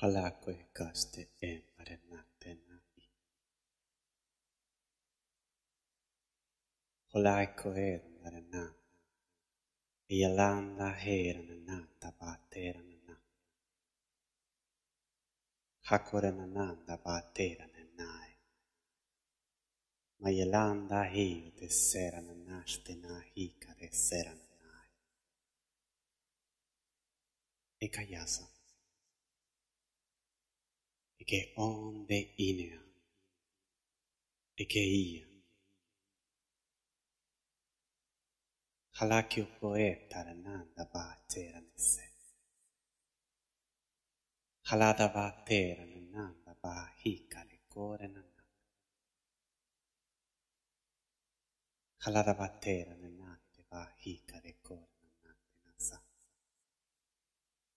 halakwe caste e marenattenai. Holaiko eran marenana, e yalanda heran nata bateran na. Hakoran nanda bateran nai. Ma yalanda hiu tesseran nastena hika tesseran nai. E kayasa e che onde inea, e che ia. Halakio poetarnanda bateranese. Halada baterananda bahikare korenanda. Halada baterananda bahikare korenanda.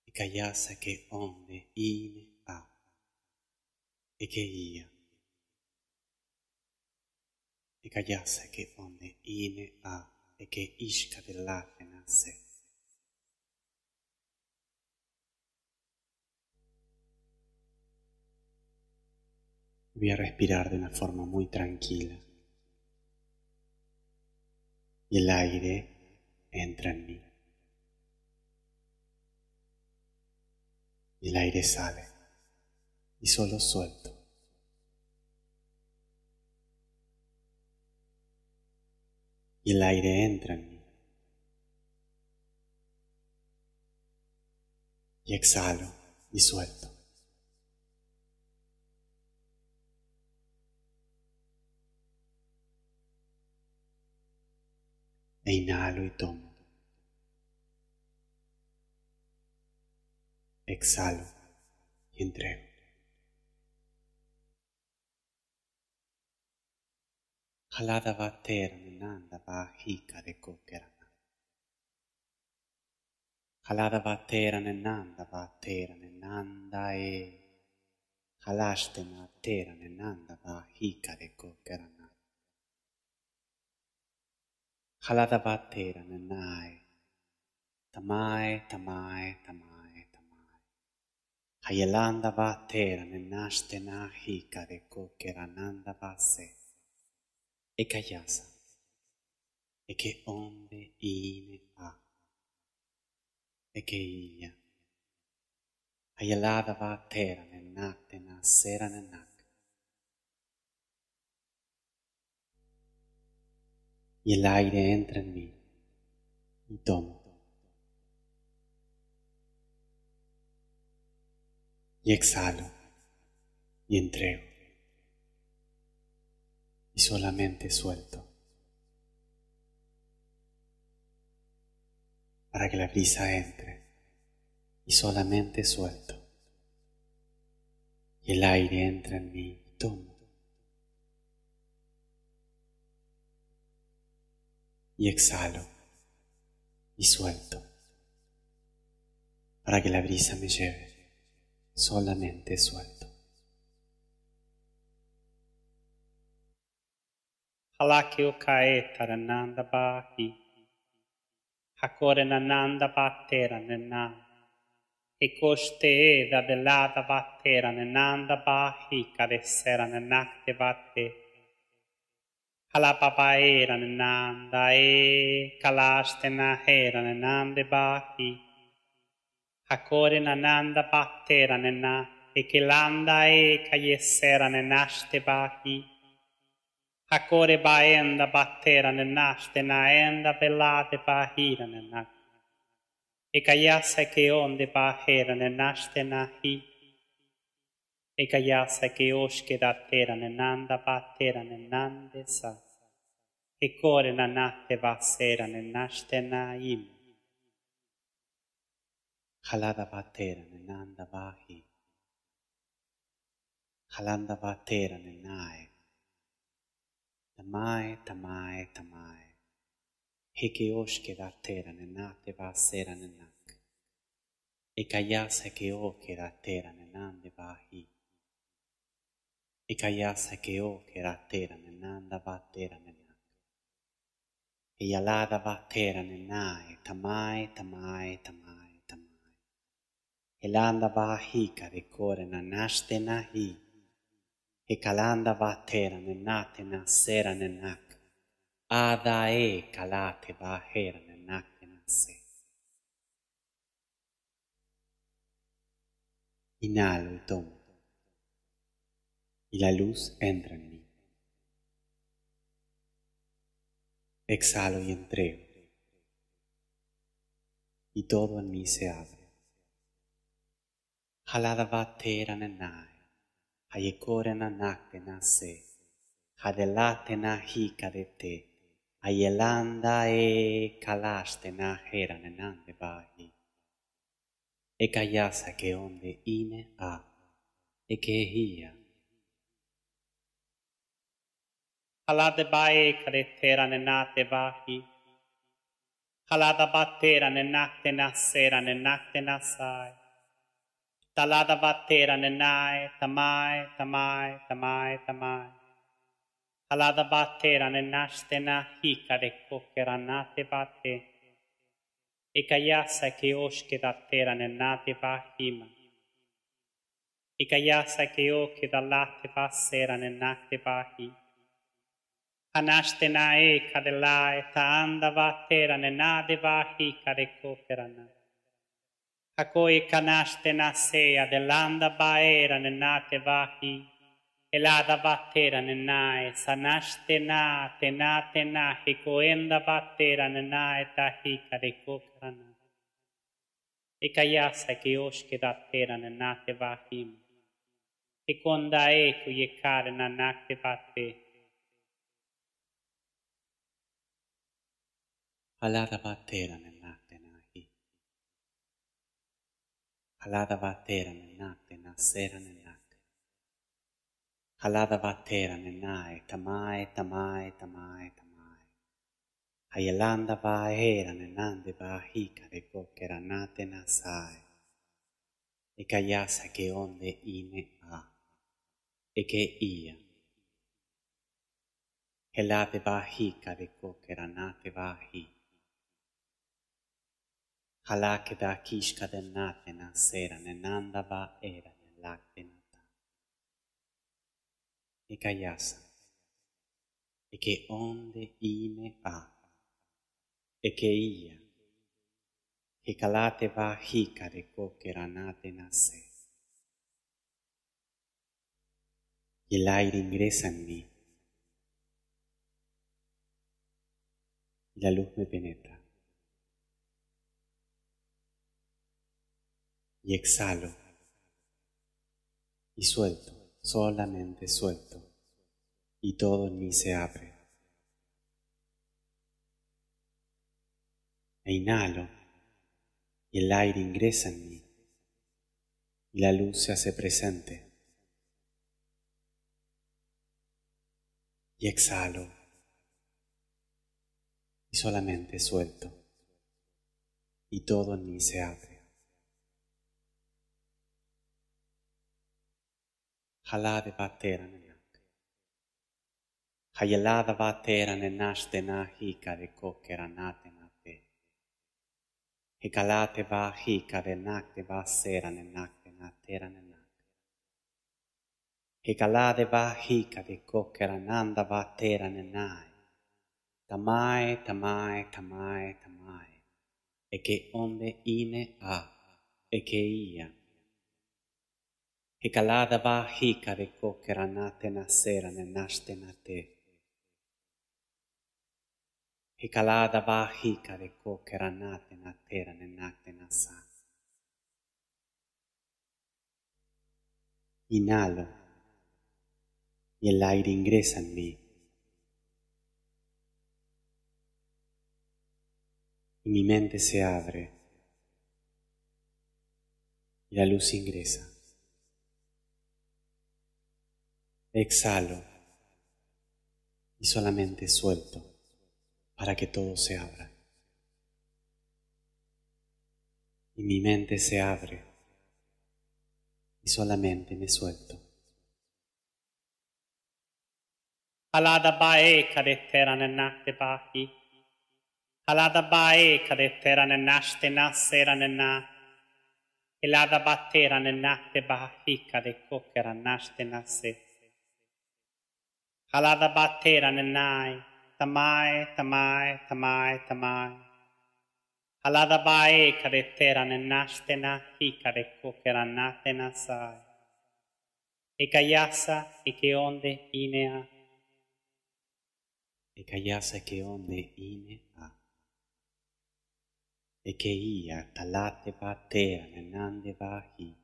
Ikayasa che onde inea. Che ia. E kayasa che onde ine a. E che isca dell'ape nasse. Voy a respirar de una forma muy tranquila. Y el aire entra en mí. Y el aire sale. Y solo suelto. Y el aire entra en mí. Y exhalo y suelto. E inhalo y tomo. Exhalo y entrego. Hladava Nanda Vahika Rekokera. Haladava Nanda Vateran Nanda e Halastena Teran Nanda Vahika Rekokera. Haladava Teran Nai. Tamai, tamai, tamai, tamai. Hayalanda Vateran Nastena Hika Rekokera Nanda Vase. E kayasa. E che onde ine a. E che ia. Hayalada vatera nanate na sera nanak. Y el aire entra en mí y tomo. Y exhalo y entrego. Y solamente suelto. Para que la brisa entre. Y solamente suelto. Y el aire entra en mí y tomo. y exhalo y suelto para que la brisa me lleve. Solamente suelto. Halakio kae tarananda bahi. Hakore nananda batera nena. E koste da belada batera nenanda bahi kadesera nenakte batte. Halapapaera nenanda e kalaste nahera nenande bahi. Hakore nananda batera nena. Kilanda e kayesera nenaste bahi a Akore baenda batteranen nastena enda pelate pahiranen nak. E caiassa che onde paheranen nastena hi. E caiassa che osche datteranen nanda batteranen nande sa. E core nanate vasseranen nastena im. Halada batteranen nanda vahi. Halanda batteranen naek. Tamai, tamai, tamai. Hekeosh kedatteran enat evaseran enak. Ekayas hekeo kedatteran enan devahi. Ekayas hekeo kedatteran enan davatteran enak. Eyalada vatteran e tamai, tamai, tamai, tamai. Elanda vahi na anastena hi. E kalanda vatera ne nate na sera ne nak. Ada e kalate vahera ne nakte na se. Inhalo y tomo. Y la luz entra en mí. Exhalo y entrego. Y todo en mí se abre. Halada vatera na nai, hayekore na nakte na se, hadelate na hika de te, ayelanda e kalaste na hera na nande bahi. E kayasa que onde ine a, e que hia. Halada bae kadetera ne nate vahi. Halada batera ne nakte na sera Taladavattera nanai, tamai, tamai, tamai, tamai. Taladavattera nanastena hikare kokeranate vatte. Ikayasa ke oshke dattera nanate vahima. Ikayasa ke oke dallate vassera nanate vahi. Anastena e kadelae ta andavattera nanade vahi kare kokeranate a cui kanashtena nasea delanda baera nenate vahi e elada batera nenae sanashtena tena tena hikoenda batera nenae tahika rekokrana. Ekayasa keoshke datera nenate vahim. Ekonda eku yekare nanate vate. Alada batera nenate. Vatera ne nae, tamai, tamai, tamai, tamai. Hayelanda vaera ne nande vahika de kokera nate na sai. E kayasa ke onde ine a. E ke ia. Helate vahika de kokera nate vahi. Halake da kishka de nate na sera ne nanda va era ne lakte nata. E kayasa. E che onde ine a. E che ia. Che calate va hika de kokera nate na se. Y el aire ingresa en mí. Y la luz me penetra. Y exhalo y suelto, solamente suelto, y todo en mí se abre. E inhalo y el aire ingresa en mí y la luz se hace presente. Y exhalo y solamente suelto y todo en mí se abre. Halade vatera ne nak. Hayelada vatera ne nashte na hika de kokera nate na te. Hikalate va hika de nakte va sera ne nakte na tera ne nak. Hikalade va hika de kokera nanda vatera ne nai. Tamai, tamai, tamai, tamai. E che onde ine a, e che ia. E calada va hika de kokera nate na sera ne naste na te. E calada va hika de kokera nate na tera ne nakte na sa. Inhalo y el aire ingresa en mí. Y mi mente se abre y la luz ingresa. Exhalo y solamente suelto para que todo se abra. Y mi mente se abre y solamente me suelto. Halada bae kadetera ne nakte bahi. Halada bae kadetera ne nashte na sera ne na. Elada batera ne nakte bahika de kokera naste nase. Alada battera nanai, tamai, tamai, tamai, tamai. Alada bae carettera nenastena, hicare cocheranatena sai. E caiassa e che onde inea. E caiassa e che onde inea. E che ia talate battera nenande vahi.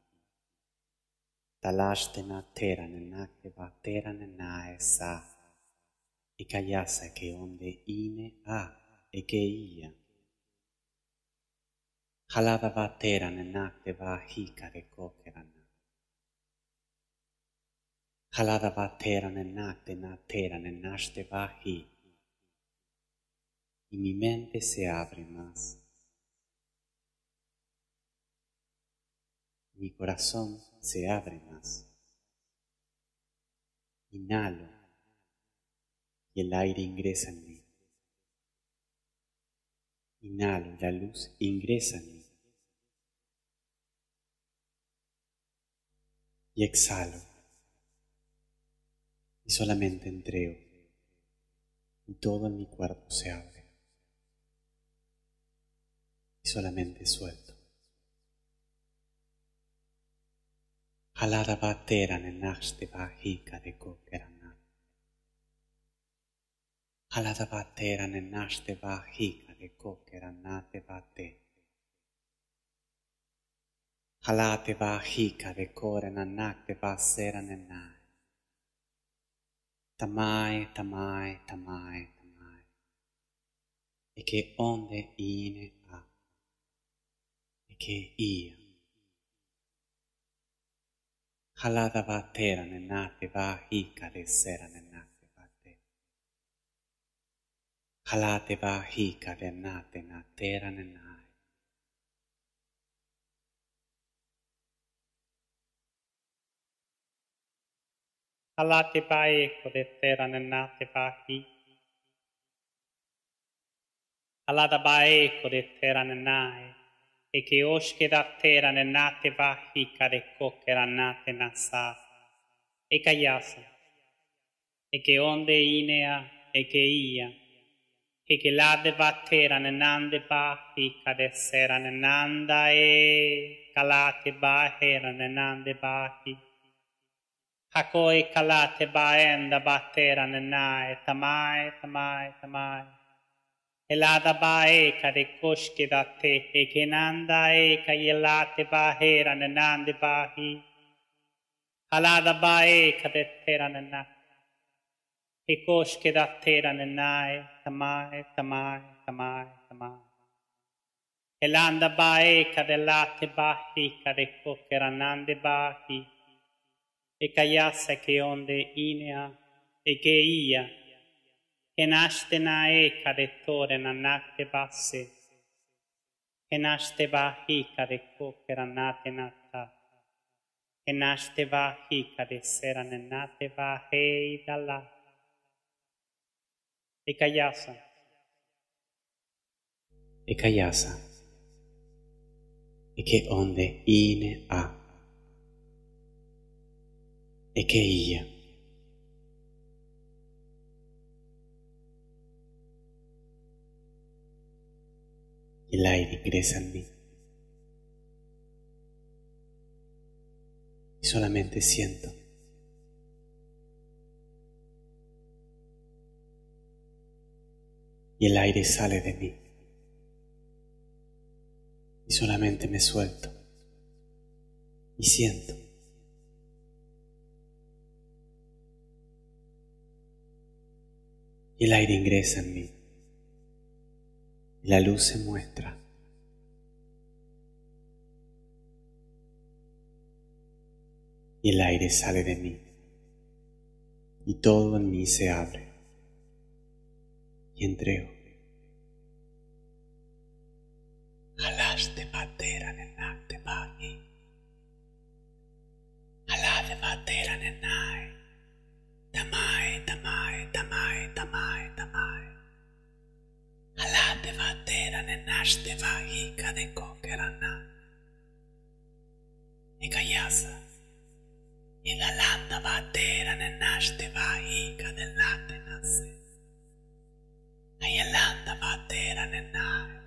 Nande va hi. Talaste na tera ne nakte va tera ne nae sa. E kayasa ke onde ine a e ke ia. Halada va tera ne nakte va hika de kokerana. Halada va tera ne nakte na tera ne naste va hi. Y mi mente se abre más. Mi corazón se abre más. Inhalo y el aire ingresa en mí. Inhalo y la luz ingresa en mí. Y exhalo. Y solamente entrego. Y todo en mi cuerpo se abre. Y solamente suelto. αλλά τα πατέρα ενάχστη βαχήκα δε κόκερανά. Αλλά τα πατέρα ενάχστη βαχήκα δε κόκερανά δε πατέ. Αλλά τε βαχήκα δε κόρενα νάκ δε βασέραν ενά. Tamai, tamai, tamai, tamai. E che onde ine ha. E che ia. Kaladava teranenate vahi kadeseranenate vate. Kalate vahi kadenate na teranenate. Alate pae kodetera nenate pahi. Alada bae kodetera nenai e che osche da terra oshkeratteren enate vahi karekokkeranate nasa e kayasa e che onde inea e che ia e che lade vatteran enande vahi karesseran enanda e calate baheran enande vahi Hakoi kalate baenda batteran enae tamae tamae tamae Eladaba eka de koshke da te, ekenanda eka yelate bahera nanande bahi. Aladaba eka de e Ekoshke da terananae, tamae, tamae, tamae, tamae. Elanda bae cadelate bahi careco keranande bahi. E caiassa che onde inea e che ia e nasce da Enashtenae karettoren anate basse, Enashtevahi karekoker anate nata, Enashtevahi kareseran enate vahei dalla. Ekayasa. Ekayasa. E che onde ine a. E che ia. El aire ingresa en mí. Y solamente siento. Y el aire sale de mí. Y solamente me suelto. Y siento. Y el aire ingresa en mí. La luz se muestra. Y el aire sale de mí. Y todo en mí se abre. Y entrego. Halaste batera každeva i kade konkerana. Nikayasa. Ingalanda batera ne nashteva i kade late nase. Ayalanda batera ne nae.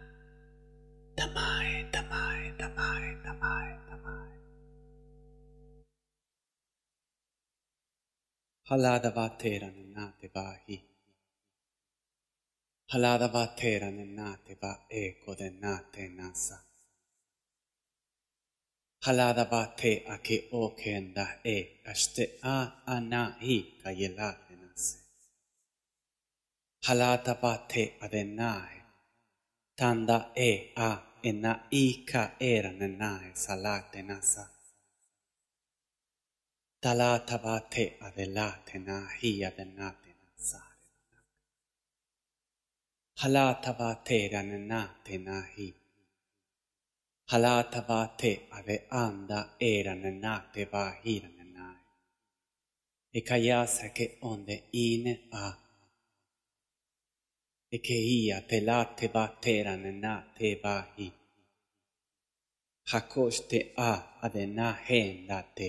Tamae, tamae, tamae, tamae, tamae. Halada vatera ne nate vahi. Haladava tera nenateva eko denate nasa. Haladava te ake okenda e ashte a anahi kayelate nase. Haladava te adenae tanda e a enai ka era nenae salate nasa. Talatava te adelate nahi adenate nasa. Halatavate rananate nahi. Halatavate ave anda erananate vahirananai. Ekayasake onde ine a. Ekeia telate vaterananate vahi. Hakoste a avenahendate.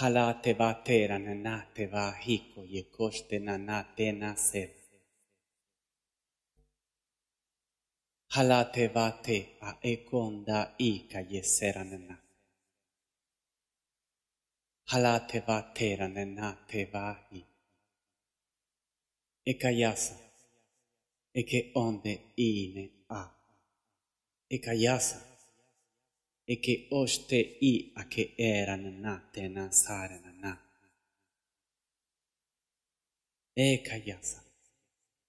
Halate vaterananate vahiko yekoste nanate naset. Halate vate a ekonda ika yesera nena. Halate vatera nena te vahi. Ekayasa. Eke onde ine a. Ekayasa. Eke oste i a che era nena te nasare nena. Ekayasa.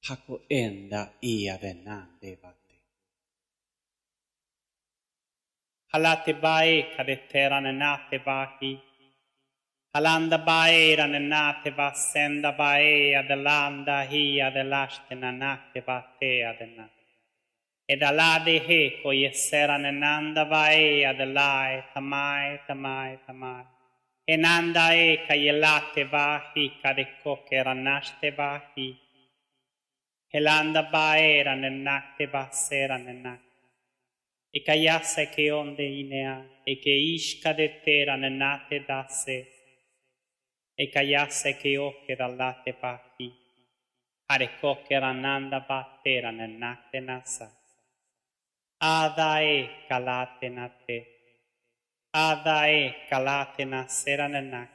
Hako enda i adenande vate. Alatebae kadeteran vahi. Alanda baera nenateva senda baea delanda hia delastena nateva te adena. Ed alade heco yesera nenanda baea delae tamai tamai tamai. Enanda eka yelate vahi kadeko keranaste vahi. Elanda baera nenate vasera nenate e caiasse che onde inea, e che isca de terra nate da dasse, e caiasse che ocche dall'ate pacchi, arecò che rananda battera nate nasa. Ada e calate nate, ada e calate nasera nanak,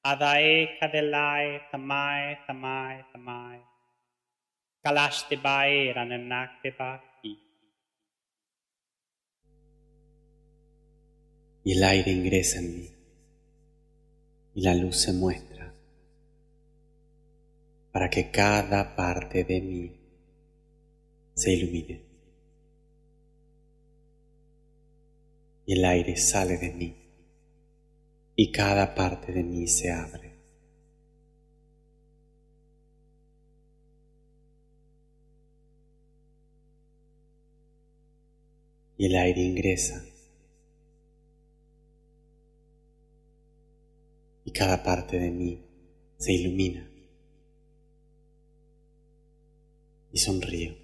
ada e cadelae tamae tamae tamae, calaste baera nanak te bak, y el aire ingresa en mí y la luz se muestra para que cada parte de mí se ilumine. Y el aire sale de mí y cada parte de mí se abre. Y el aire ingresa y cada parte de mí se ilumina y sonrío.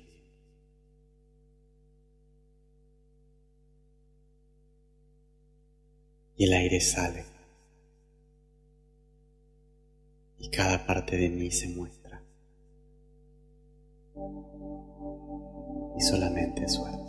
Y el aire sale y cada parte de mí se muestra y solamente suelta.